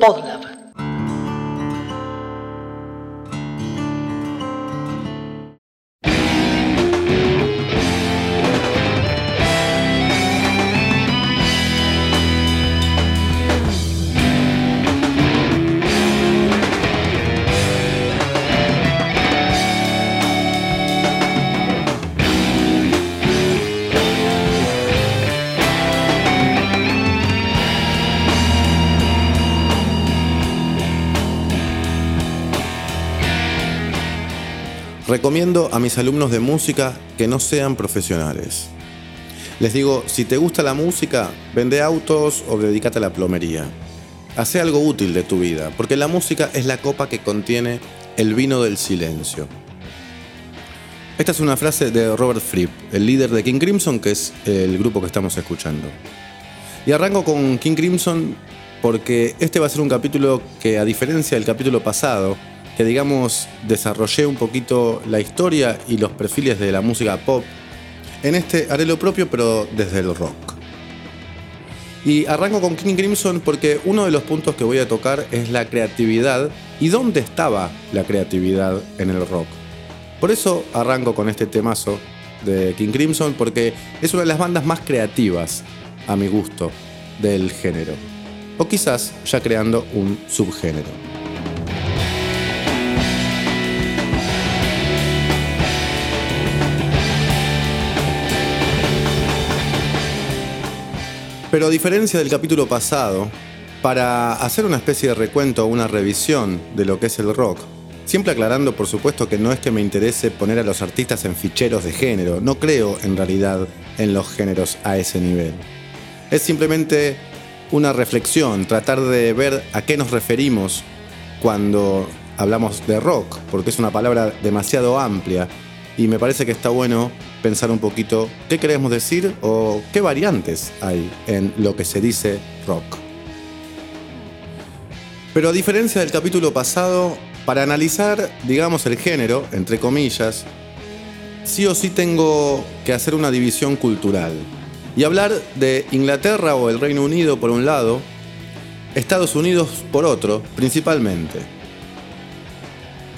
Podlab. Recomiendo a mis alumnos de música que no sean profesionales. Les digo, si te gusta la música, vende autos o dedícate a la plomería. Hace algo útil de tu vida, porque la música es la copa que contiene el vino del silencio. Esta es una frase de Robert Fripp, el líder de King Crimson, que es el grupo que estamos escuchando. Y arranco con King Crimson porque este va a ser un capítulo que, a diferencia del capítulo pasado, que digamos desarrollé un poquito la historia y los perfiles de la música pop. En este haré lo propio pero desde el rock. Y arranco con King Crimson porque uno de los puntos que voy a tocar es la creatividad y dónde estaba la creatividad en el rock. Por eso arranco con este temazo de King Crimson porque es una de las bandas más creativas, a mi gusto, del género. O quizás ya creando un subgénero. Pero a diferencia del capítulo pasado, para hacer una especie de recuento o una revisión de lo que es el rock, siempre aclarando por supuesto que no es que me interese poner a los artistas en ficheros de género, no creo en realidad en los géneros a ese nivel. Es simplemente una reflexión, tratar de ver a qué nos referimos cuando hablamos de rock, porque es una palabra demasiado amplia y me parece que está bueno pensar un poquito qué queremos decir o qué variantes hay en lo que se dice rock. Pero a diferencia del capítulo pasado, para analizar, digamos, el género, entre comillas, sí o sí tengo que hacer una división cultural y hablar de Inglaterra o el Reino Unido por un lado, Estados Unidos por otro, principalmente.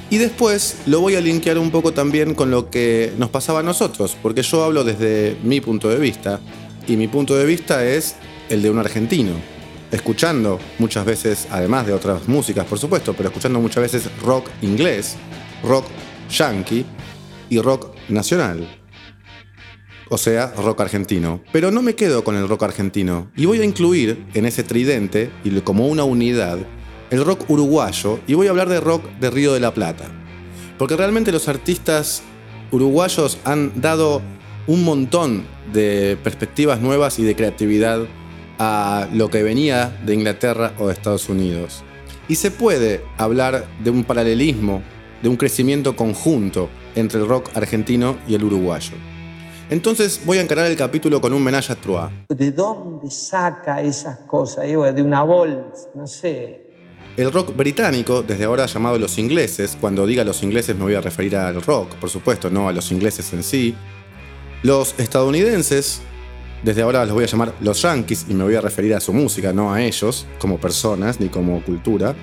Y después lo voy a linkear un poco también con lo que nos pasaba a nosotros, porque yo hablo desde mi punto de vista, y mi punto de vista es el de un argentino, escuchando muchas veces, además de otras músicas por supuesto, pero escuchando muchas veces rock inglés, rock yankee y rock nacional. O sea, rock argentino. Pero no me quedo con el rock argentino, y voy a incluir en ese tridente, y como una unidad, el rock uruguayo y voy a hablar de rock de Río de la Plata. Porque realmente los artistas uruguayos han dado un montón de perspectivas nuevas y de creatividad a lo que venía de Inglaterra o de Estados Unidos. Y se puede hablar de un paralelismo, de un crecimiento conjunto entre el rock argentino y el uruguayo. Entonces voy a encarar el capítulo con un menage a trois. ¿De dónde saca esas cosas? De una bolsa, no sé. El rock británico, desde ahora llamado los ingleses, cuando diga los ingleses me voy a referir al rock, por supuesto, no a los ingleses en sí. Los estadounidenses, desde ahora los voy a llamar los yankees y me voy a referir a su música, no a ellos, como personas ni como cultura.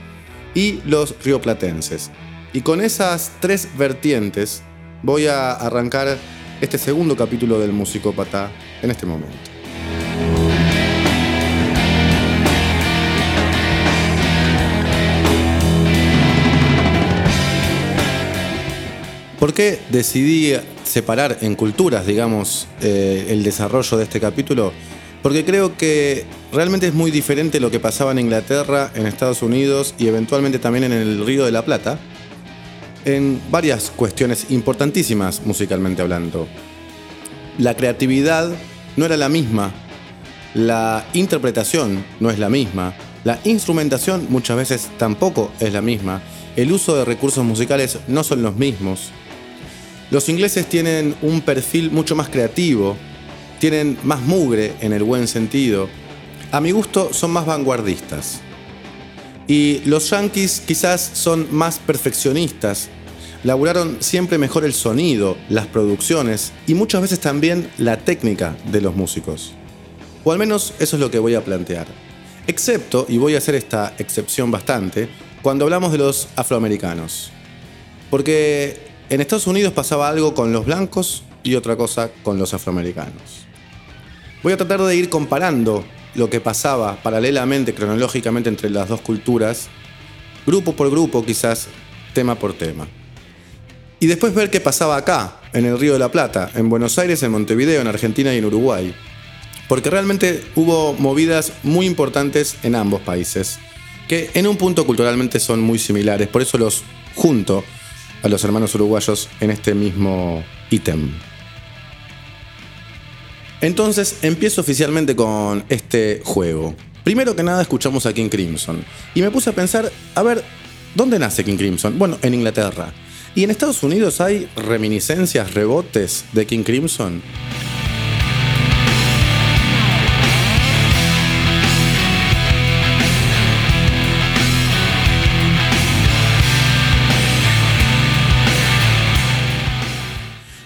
Y los rioplatenses. Y con esas tres vertientes voy a arrancar este segundo capítulo del Musicópata en este momento. ¿Por qué decidí separar en culturas, digamos, eh, el desarrollo de este capítulo? Porque creo que realmente es muy diferente lo que pasaba en Inglaterra, en Estados Unidos y eventualmente también en el Río de la Plata, en varias cuestiones importantísimas musicalmente hablando. La creatividad no era la misma, la interpretación no es la misma, la instrumentación muchas veces tampoco es la misma, el uso de recursos musicales no son los mismos. Los ingleses tienen un perfil mucho más creativo, tienen más mugre en el buen sentido. A mi gusto son más vanguardistas. Y los yankees quizás son más perfeccionistas. Laburaron siempre mejor el sonido, las producciones y muchas veces también la técnica de los músicos. O al menos eso es lo que voy a plantear. Excepto, y voy a hacer esta excepción bastante, cuando hablamos de los afroamericanos. Porque en Estados Unidos pasaba algo con los blancos y otra cosa con los afroamericanos. Voy a tratar de ir comparando lo que pasaba paralelamente, cronológicamente entre las dos culturas, grupo por grupo quizás, tema por tema. Y después ver qué pasaba acá, en el Río de la Plata, en Buenos Aires, en Montevideo, en Argentina y en Uruguay. Porque realmente hubo movidas muy importantes en ambos países, que en un punto culturalmente son muy similares, por eso los junto a los hermanos uruguayos en este mismo ítem. Entonces empiezo oficialmente con este juego. Primero que nada escuchamos a King Crimson y me puse a pensar, a ver, ¿dónde nace King Crimson? Bueno, en Inglaterra. ¿Y en Estados Unidos hay reminiscencias, rebotes de King Crimson?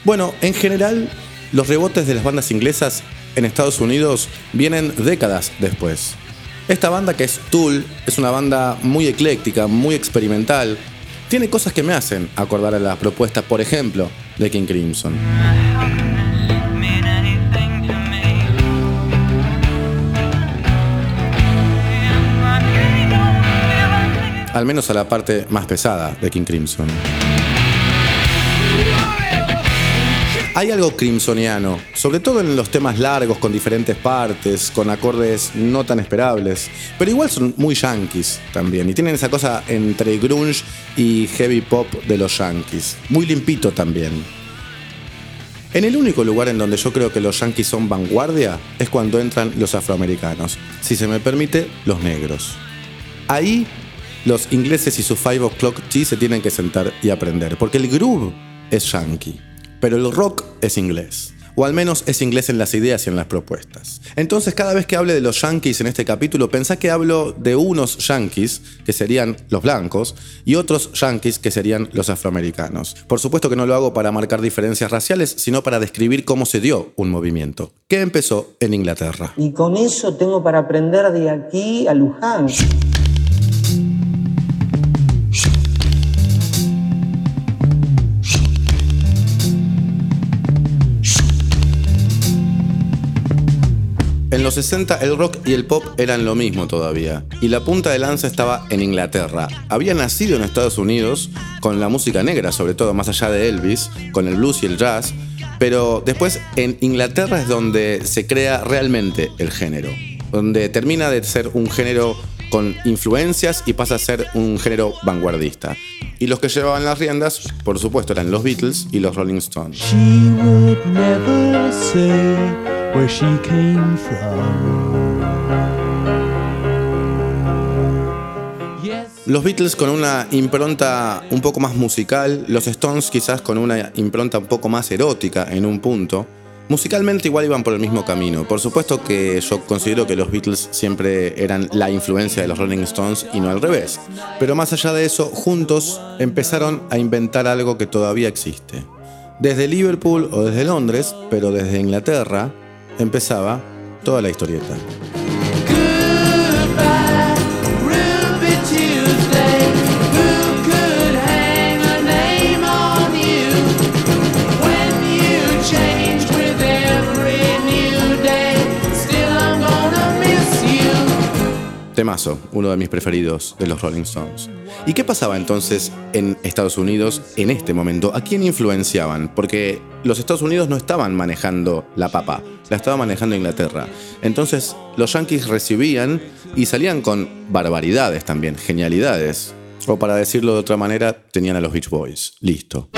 Bueno, en general, los rebotes de las bandas inglesas en Estados Unidos vienen décadas después. Esta banda que es Tool es una banda muy ecléctica, muy experimental. Tiene cosas que me hacen acordar a la propuesta, por ejemplo, de King Crimson. Al menos a la parte más pesada de King Crimson. Hay algo crimsoniano, sobre todo en los temas largos con diferentes partes, con acordes no tan esperables, pero igual son muy yankees también y tienen esa cosa entre grunge y heavy pop de los yankees, muy limpito también. En el único lugar en donde yo creo que los yankees son vanguardia es cuando entran los afroamericanos, si se me permite, los negros. Ahí los ingleses y su Five O'Clock Tea se tienen que sentar y aprender, porque el groove es yankee pero el rock es inglés. O al menos es inglés en las ideas y en las propuestas. Entonces, cada vez que hable de los yankees en este capítulo, pensá que hablo de unos yankees, que serían los blancos, y otros yankees, que serían los afroamericanos. Por supuesto que no lo hago para marcar diferencias raciales, sino para describir cómo se dio un movimiento, que empezó en Inglaterra. Y con eso tengo para aprender de aquí a Luján. Los 60 el rock y el pop eran lo mismo todavía, y la punta de lanza estaba en Inglaterra. Había nacido en Estados Unidos con la música negra, sobre todo más allá de Elvis, con el blues y el jazz, pero después en Inglaterra es donde se crea realmente el género, donde termina de ser un género con influencias y pasa a ser un género vanguardista. Y los que llevaban las riendas, por supuesto, eran los Beatles y los Rolling Stones. Los Beatles con una impronta un poco más musical, los Stones quizás con una impronta un poco más erótica en un punto. Musicalmente igual iban por el mismo camino. Por supuesto que yo considero que los Beatles siempre eran la influencia de los Rolling Stones y no al revés. Pero más allá de eso, juntos empezaron a inventar algo que todavía existe. Desde Liverpool o desde Londres, pero desde Inglaterra, empezaba toda la historieta. Temazo, uno de mis preferidos de los Rolling Stones. ¿Y qué pasaba entonces en Estados Unidos en este momento? ¿A quién influenciaban? Porque los Estados Unidos no estaban manejando la papa, la estaba manejando Inglaterra. Entonces los yankees recibían y salían con barbaridades también, genialidades. O para decirlo de otra manera, tenían a los Beach Boys. Listo.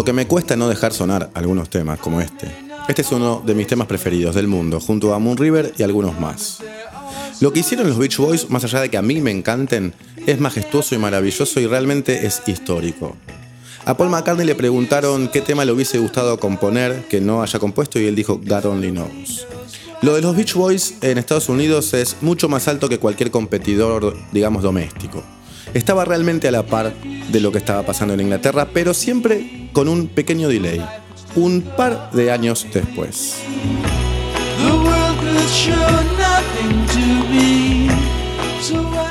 Lo que me cuesta no dejar sonar algunos temas como este. Este es uno de mis temas preferidos del mundo, junto a Moon River y algunos más. Lo que hicieron los Beach Boys, más allá de que a mí me encanten, es majestuoso y maravilloso y realmente es histórico. A Paul McCartney le preguntaron qué tema le hubiese gustado componer que no haya compuesto y él dijo God Only Knows. Lo de los Beach Boys en Estados Unidos es mucho más alto que cualquier competidor, digamos, doméstico. Estaba realmente a la par de lo que estaba pasando en Inglaterra, pero siempre con un pequeño delay, un par de años después.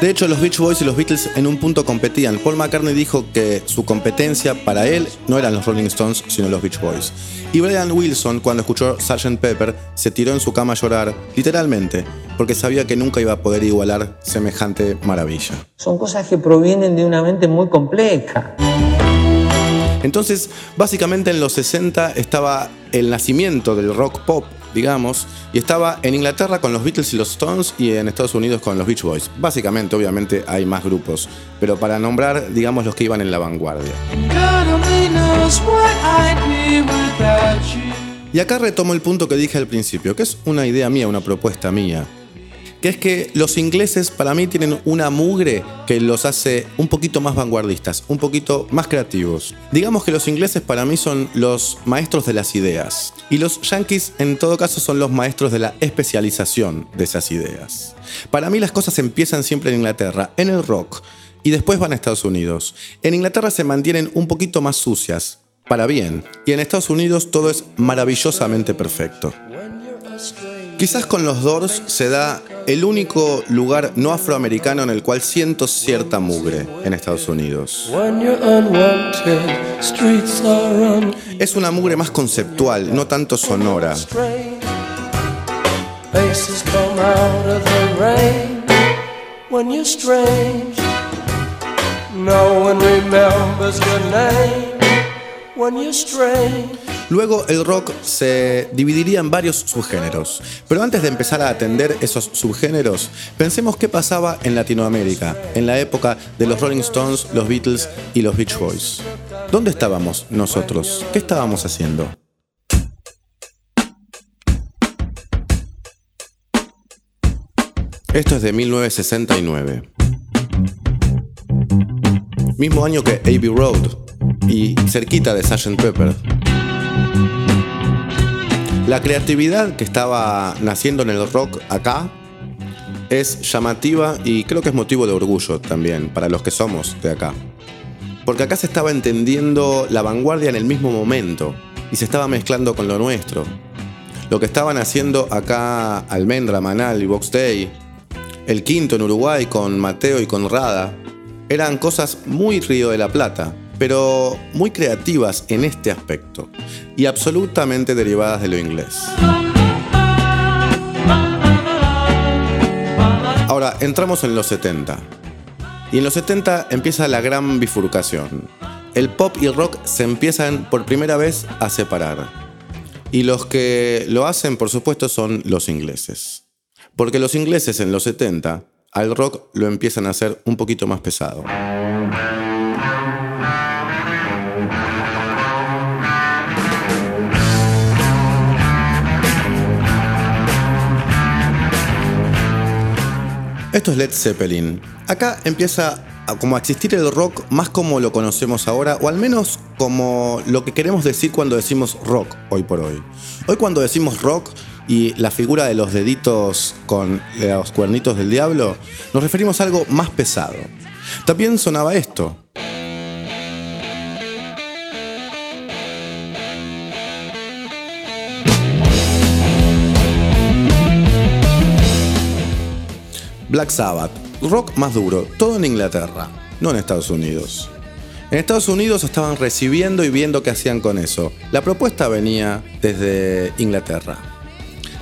De hecho, los Beach Boys y los Beatles en un punto competían. Paul McCartney dijo que su competencia para él no eran los Rolling Stones, sino los Beach Boys. Y Brian Wilson, cuando escuchó Sgt. Pepper, se tiró en su cama a llorar, literalmente, porque sabía que nunca iba a poder igualar semejante maravilla. Son cosas que provienen de una mente muy compleja. Entonces, básicamente en los 60 estaba el nacimiento del rock pop digamos, y estaba en Inglaterra con los Beatles y los Stones y en Estados Unidos con los Beach Boys. Básicamente, obviamente, hay más grupos, pero para nombrar, digamos, los que iban en la vanguardia. Y acá retomo el punto que dije al principio, que es una idea mía, una propuesta mía que es que los ingleses para mí tienen una mugre que los hace un poquito más vanguardistas, un poquito más creativos. Digamos que los ingleses para mí son los maestros de las ideas y los yankees en todo caso son los maestros de la especialización de esas ideas. Para mí las cosas empiezan siempre en Inglaterra, en el rock, y después van a Estados Unidos. En Inglaterra se mantienen un poquito más sucias, para bien, y en Estados Unidos todo es maravillosamente perfecto. Quizás con los Doors se da el único lugar no afroamericano en el cual siento cierta mugre en Estados Unidos. Es una mugre más conceptual, no tanto sonora. Luego el rock se dividiría en varios subgéneros. Pero antes de empezar a atender esos subgéneros, pensemos qué pasaba en Latinoamérica, en la época de los Rolling Stones, los Beatles y los Beach Boys. ¿Dónde estábamos nosotros? ¿Qué estábamos haciendo? Esto es de 1969. Mismo año que Abbey Road y cerquita de Sgt. Pepper. La creatividad que estaba naciendo en el rock acá es llamativa y creo que es motivo de orgullo también para los que somos de acá. Porque acá se estaba entendiendo la vanguardia en el mismo momento y se estaba mezclando con lo nuestro. Lo que estaban haciendo acá Almendra, Manal y Box Day, el quinto en Uruguay con Mateo y con Rada, eran cosas muy Río de la Plata, pero muy creativas en este aspecto y absolutamente derivadas de lo inglés. Ahora, entramos en los 70. Y en los 70 empieza la gran bifurcación. El pop y el rock se empiezan por primera vez a separar. Y los que lo hacen, por supuesto, son los ingleses. Porque los ingleses en los 70 al rock lo empiezan a hacer un poquito más pesado. Esto es Led Zeppelin. Acá empieza a, como a existir el rock más como lo conocemos ahora, o al menos como lo que queremos decir cuando decimos rock hoy por hoy. Hoy cuando decimos rock y la figura de los deditos con los cuernitos del diablo, nos referimos a algo más pesado. También sonaba esto. Black Sabbath, rock más duro, todo en Inglaterra, no en Estados Unidos. En Estados Unidos estaban recibiendo y viendo qué hacían con eso. La propuesta venía desde Inglaterra.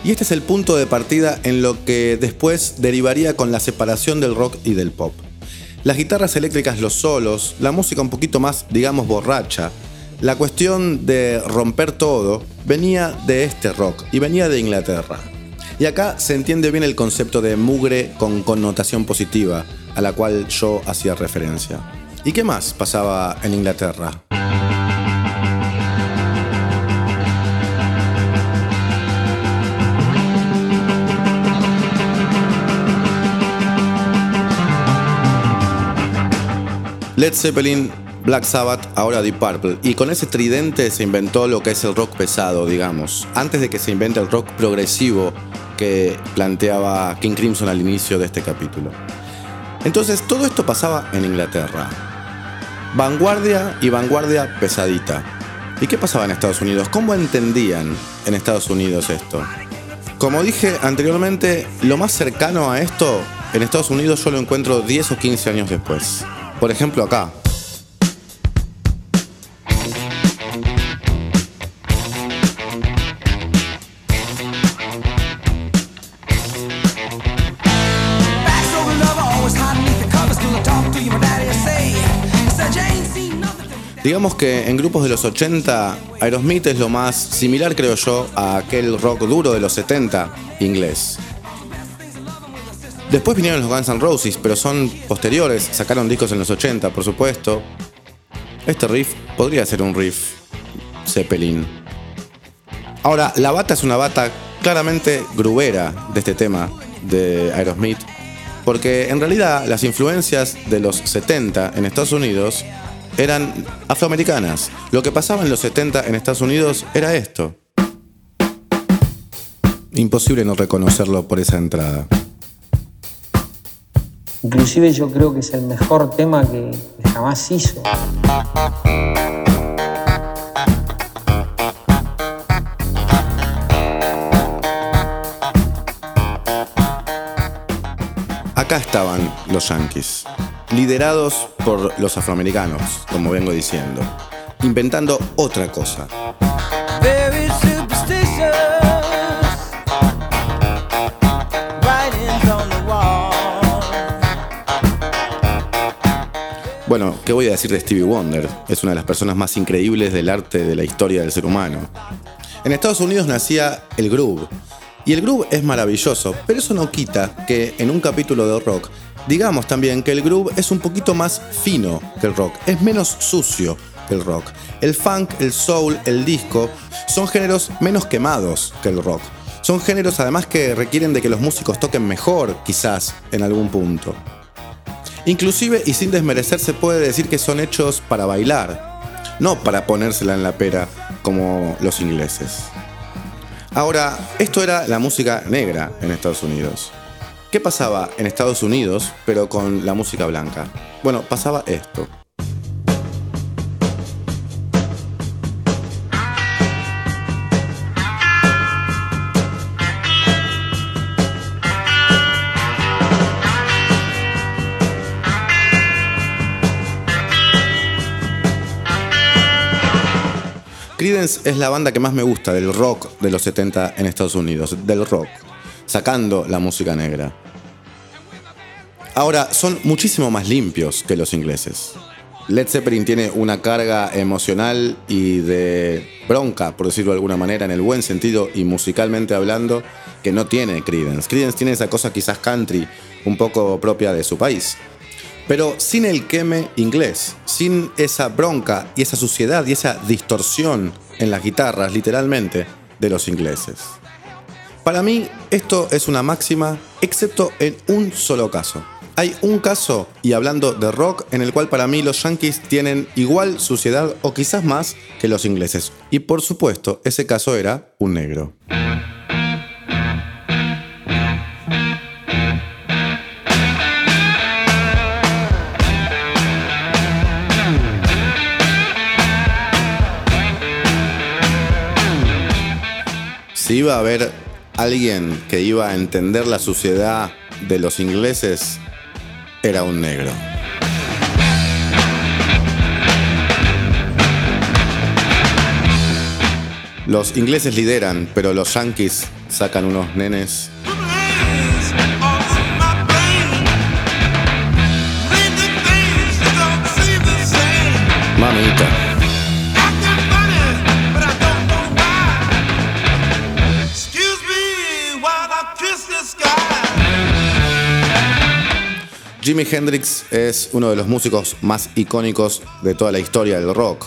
Y este es el punto de partida en lo que después derivaría con la separación del rock y del pop. Las guitarras eléctricas, los solos, la música un poquito más, digamos, borracha, la cuestión de romper todo venía de este rock y venía de Inglaterra. Y acá se entiende bien el concepto de mugre con connotación positiva, a la cual yo hacía referencia. ¿Y qué más pasaba en Inglaterra? Led Zeppelin Black Sabbath, ahora Deep Purple. Y con ese tridente se inventó lo que es el rock pesado, digamos. Antes de que se invente el rock progresivo que planteaba King Crimson al inicio de este capítulo. Entonces todo esto pasaba en Inglaterra. Vanguardia y vanguardia pesadita. ¿Y qué pasaba en Estados Unidos? ¿Cómo entendían en Estados Unidos esto? Como dije anteriormente, lo más cercano a esto en Estados Unidos yo lo encuentro 10 o 15 años después. Por ejemplo acá, Digamos que en grupos de los 80, Aerosmith es lo más similar, creo yo, a aquel rock duro de los 70 inglés. Después vinieron los Guns N' Roses, pero son posteriores, sacaron discos en los 80, por supuesto. Este riff podría ser un riff Zeppelin. Ahora, la bata es una bata claramente grubera de este tema de Aerosmith, porque en realidad las influencias de los 70 en Estados Unidos eran afroamericanas. Lo que pasaba en los 70 en Estados Unidos era esto. Imposible no reconocerlo por esa entrada. Inclusive yo creo que es el mejor tema que jamás hizo. Acá estaban los Yankees liderados por los afroamericanos, como vengo diciendo, inventando otra cosa. Bueno, ¿qué voy a decir de Stevie Wonder? Es una de las personas más increíbles del arte de la historia del ser humano. En Estados Unidos nacía el groove. Y el groove es maravilloso, pero eso no quita que en un capítulo de rock Digamos también que el groove es un poquito más fino que el rock, es menos sucio que el rock. El funk, el soul, el disco son géneros menos quemados que el rock. Son géneros además que requieren de que los músicos toquen mejor, quizás, en algún punto. Inclusive, y sin desmerecer, se puede decir que son hechos para bailar, no para ponérsela en la pera como los ingleses. Ahora, esto era la música negra en Estados Unidos. ¿Qué pasaba en Estados Unidos, pero con la música blanca? Bueno, pasaba esto. Creedence es la banda que más me gusta del rock de los 70 en Estados Unidos, del rock sacando la música negra. Ahora, son muchísimo más limpios que los ingleses. Led Zeppelin tiene una carga emocional y de bronca, por decirlo de alguna manera, en el buen sentido y musicalmente hablando, que no tiene Creedence. Creedence tiene esa cosa quizás country, un poco propia de su país. Pero sin el queme inglés, sin esa bronca y esa suciedad y esa distorsión en las guitarras, literalmente, de los ingleses. Para mí, esto es una máxima, excepto en un solo caso. Hay un caso, y hablando de rock, en el cual para mí los yankees tienen igual suciedad o quizás más que los ingleses. Y por supuesto, ese caso era un negro. Si iba a haber alguien que iba a entender la suciedad de los ingleses era un negro. Los ingleses lideran, pero los yankees sacan unos nenes. Jimi Hendrix es uno de los músicos más icónicos de toda la historia del rock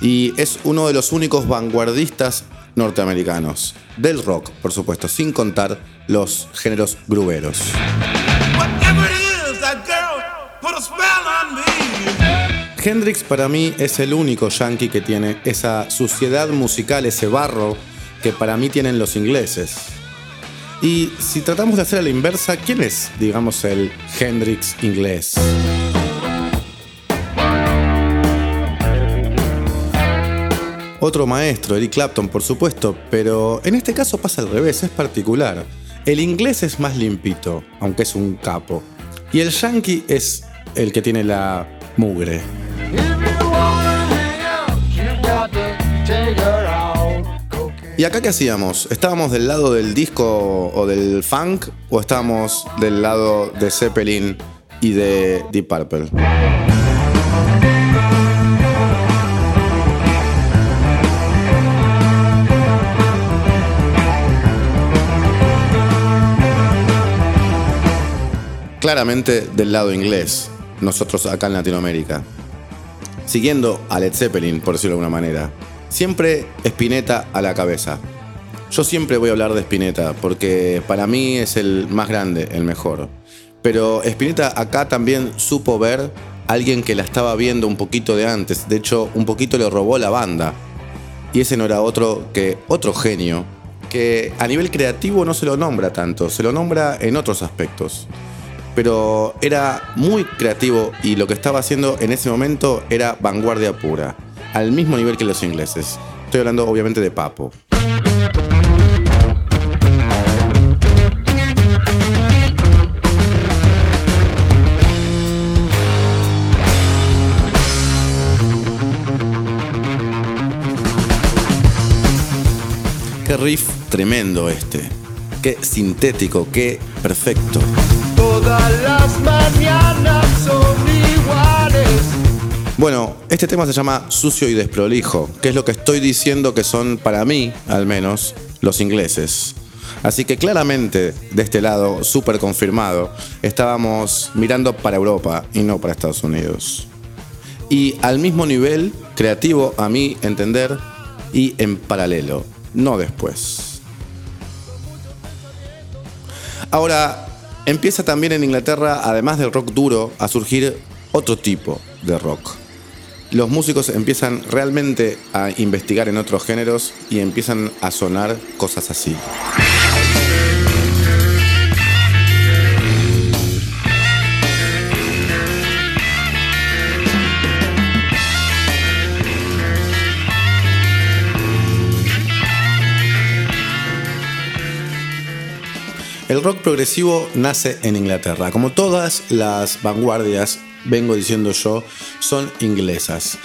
y es uno de los únicos vanguardistas norteamericanos del rock, por supuesto, sin contar los géneros gruberos. Hendrix para mí es el único yankee que tiene esa suciedad musical, ese barro que para mí tienen los ingleses. Y si tratamos de hacer a la inversa, ¿quién es, digamos, el Hendrix inglés? Otro maestro, Eric Clapton, por supuesto, pero en este caso pasa al revés, es particular. El inglés es más limpito, aunque es un capo. Y el yankee es el que tiene la mugre. ¿Y acá qué hacíamos? ¿Estábamos del lado del disco o del funk o estábamos del lado de Zeppelin y de Deep Purple? claramente del lado inglés, nosotros acá en Latinoamérica. Siguiendo a Led Zeppelin, por decirlo de alguna manera. Siempre Spinetta a la cabeza. Yo siempre voy a hablar de Spinetta porque para mí es el más grande, el mejor. Pero Spinetta acá también supo ver a alguien que la estaba viendo un poquito de antes. De hecho, un poquito le robó la banda. Y ese no era otro que otro genio que a nivel creativo no se lo nombra tanto, se lo nombra en otros aspectos pero era muy creativo y lo que estaba haciendo en ese momento era vanguardia pura, al mismo nivel que los ingleses. Estoy hablando obviamente de Papo. Qué riff tremendo este. Qué sintético, qué perfecto. Todas las mañanas. Bueno, este tema se llama Sucio y Desprolijo, que es lo que estoy diciendo que son para mí, al menos, los ingleses. Así que claramente, de este lado, súper confirmado, estábamos mirando para Europa y no para Estados Unidos. Y al mismo nivel, creativo a mi entender, y en paralelo, no después. Ahora, Empieza también en Inglaterra, además del rock duro, a surgir otro tipo de rock. Los músicos empiezan realmente a investigar en otros géneros y empiezan a sonar cosas así. El rock progresivo nace en Inglaterra. Como todas las vanguardias, vengo diciendo yo, son inglesas.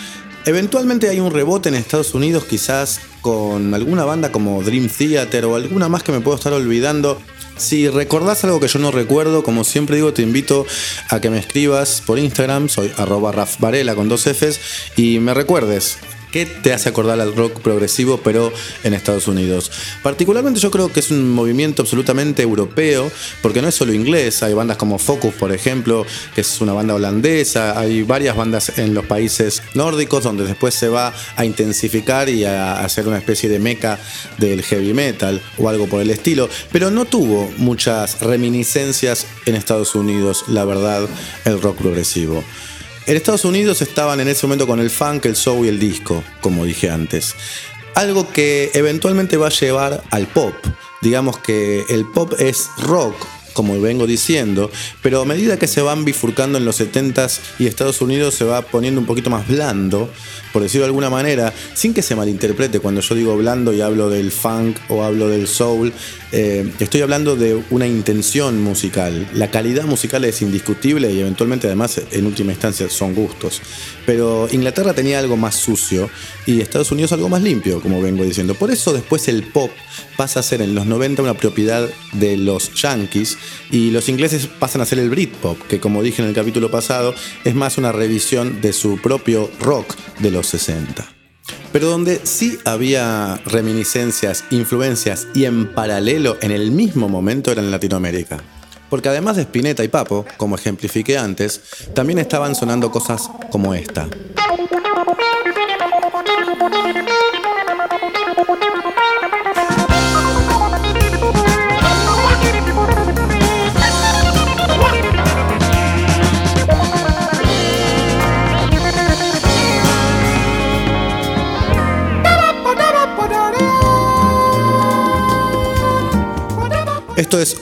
Eventualmente hay un rebote en Estados Unidos, quizás con alguna banda como Dream Theater o alguna más que me puedo estar olvidando. Si recordás algo que yo no recuerdo, como siempre digo, te invito a que me escribas por Instagram, soy arroba rafvarela con dos Fs, y me recuerdes ¿Qué te hace acordar al rock progresivo, pero en Estados Unidos? Particularmente yo creo que es un movimiento absolutamente europeo, porque no es solo inglés, hay bandas como Focus, por ejemplo, que es una banda holandesa, hay varias bandas en los países nórdicos donde después se va a intensificar y a hacer una especie de meca del heavy metal o algo por el estilo, pero no tuvo muchas reminiscencias en Estados Unidos, la verdad, el rock progresivo. En Estados Unidos estaban en ese momento con el funk, el soul y el disco, como dije antes. Algo que eventualmente va a llevar al pop. Digamos que el pop es rock, como vengo diciendo, pero a medida que se van bifurcando en los 70s y Estados Unidos se va poniendo un poquito más blando, por decirlo de alguna manera, sin que se malinterprete cuando yo digo blando y hablo del funk o hablo del soul, eh, estoy hablando de una intención musical. La calidad musical es indiscutible y eventualmente además en última instancia son gustos. Pero Inglaterra tenía algo más sucio y Estados Unidos algo más limpio, como vengo diciendo. Por eso después el pop pasa a ser en los 90 una propiedad de los yankees y los ingleses pasan a ser el Britpop, que como dije en el capítulo pasado, es más una revisión de su propio rock de los 60. Pero donde sí había reminiscencias, influencias y en paralelo en el mismo momento era en Latinoamérica. Porque además de Spinetta y Papo, como ejemplifiqué antes, también estaban sonando cosas como esta.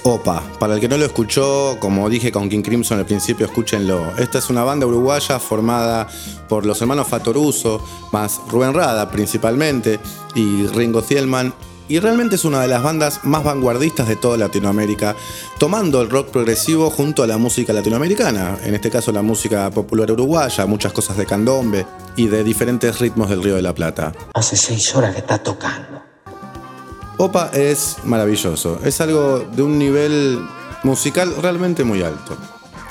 Opa, para el que no lo escuchó, como dije con King Crimson al principio, escúchenlo. Esta es una banda uruguaya formada por los hermanos Fatoruso, más Rubén Rada principalmente, y Ringo Thielman, y realmente es una de las bandas más vanguardistas de toda Latinoamérica, tomando el rock progresivo junto a la música latinoamericana, en este caso la música popular uruguaya, muchas cosas de candombe y de diferentes ritmos del Río de la Plata. Hace seis horas que está tocando. Opa es maravilloso, es algo de un nivel musical realmente muy alto.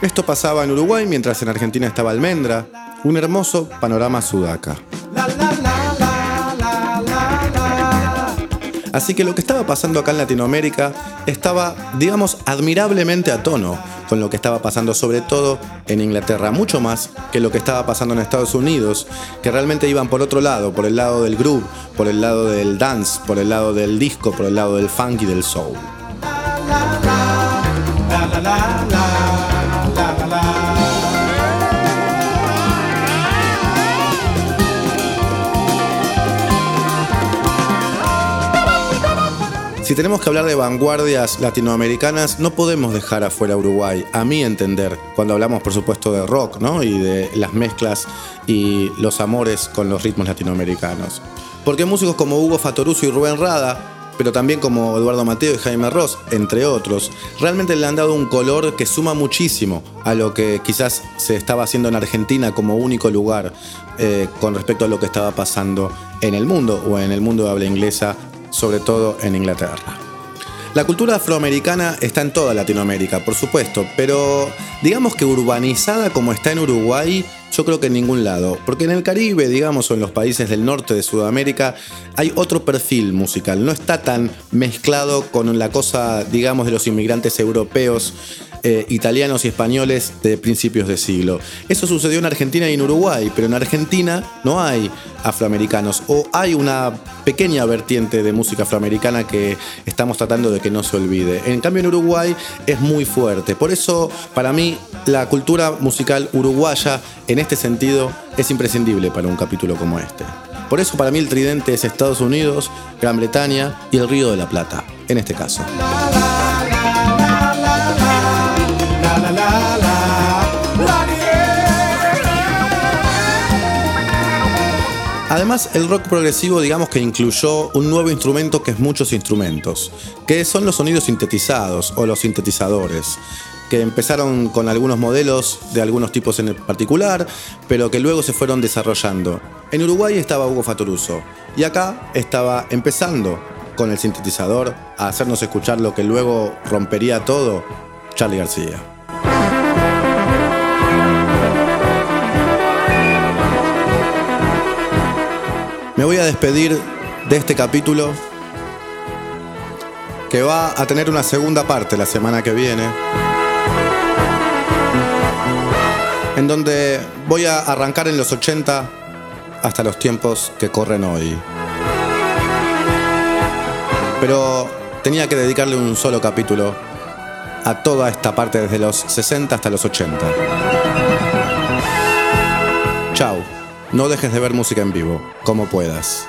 Esto pasaba en Uruguay mientras en Argentina estaba Almendra, un hermoso panorama sudaca. Así que lo que estaba pasando acá en Latinoamérica estaba, digamos, admirablemente a tono con lo que estaba pasando sobre todo en Inglaterra, mucho más que lo que estaba pasando en Estados Unidos, que realmente iban por otro lado, por el lado del groove, por el lado del dance, por el lado del disco, por el lado del funk y del soul. Si tenemos que hablar de vanguardias latinoamericanas, no podemos dejar afuera Uruguay, a mi entender, cuando hablamos por supuesto de rock, ¿no? Y de las mezclas y los amores con los ritmos latinoamericanos. Porque músicos como Hugo Fatoruso y Rubén Rada, pero también como Eduardo Mateo y Jaime Ross, entre otros, realmente le han dado un color que suma muchísimo a lo que quizás se estaba haciendo en Argentina como único lugar eh, con respecto a lo que estaba pasando en el mundo o en el mundo de habla inglesa sobre todo en Inglaterra. La cultura afroamericana está en toda Latinoamérica, por supuesto, pero digamos que urbanizada como está en Uruguay, yo creo que en ningún lado. Porque en el Caribe, digamos, o en los países del norte de Sudamérica, hay otro perfil musical. No está tan mezclado con la cosa, digamos, de los inmigrantes europeos eh, italianos y españoles de principios de siglo. Eso sucedió en Argentina y en Uruguay, pero en Argentina no hay afroamericanos o hay una pequeña vertiente de música afroamericana que estamos tratando de que no se olvide. En cambio en Uruguay es muy fuerte. Por eso para mí la cultura musical uruguaya en este sentido es imprescindible para un capítulo como este. Por eso para mí el tridente es Estados Unidos, Gran Bretaña y el Río de la Plata, en este caso. Además, el rock progresivo digamos que incluyó un nuevo instrumento que es muchos instrumentos, que son los sonidos sintetizados o los sintetizadores, que empezaron con algunos modelos de algunos tipos en particular, pero que luego se fueron desarrollando. En Uruguay estaba Hugo Fatoruso y acá estaba empezando con el sintetizador a hacernos escuchar lo que luego rompería todo, Charlie García. Me voy a despedir de este capítulo que va a tener una segunda parte la semana que viene, en donde voy a arrancar en los 80 hasta los tiempos que corren hoy. Pero tenía que dedicarle un solo capítulo a toda esta parte desde los 60 hasta los 80. Chao. No dejes de ver música en vivo, como puedas.